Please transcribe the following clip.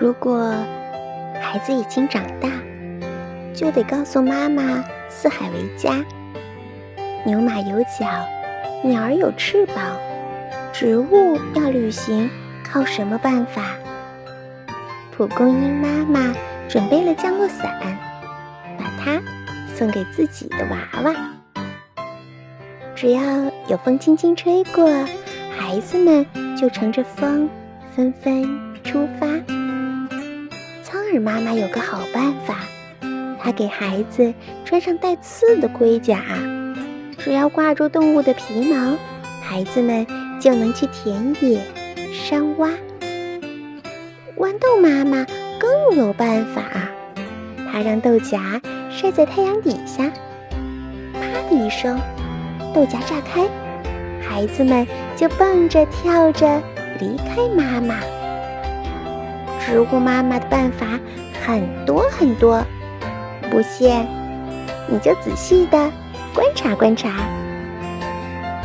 如果孩子已经长大，就得告诉妈妈四海为家。牛马有脚，鸟儿有翅膀，植物要旅行，靠什么办法？蒲公英妈妈准备了降落伞，把它送给自己的娃娃。只要有风轻轻吹过，孩子们就乘着风纷纷出发。妈妈有个好办法，她给孩子穿上带刺的盔甲。只要挂住动物的皮毛，孩子们就能去田野、山洼。豌豆妈妈更有办法，她让豆荚晒在太阳底下，啪的一声，豆荚炸开，孩子们就蹦着跳着离开妈妈。植物妈妈的办法很多很多，不信你就仔细的。观察观察。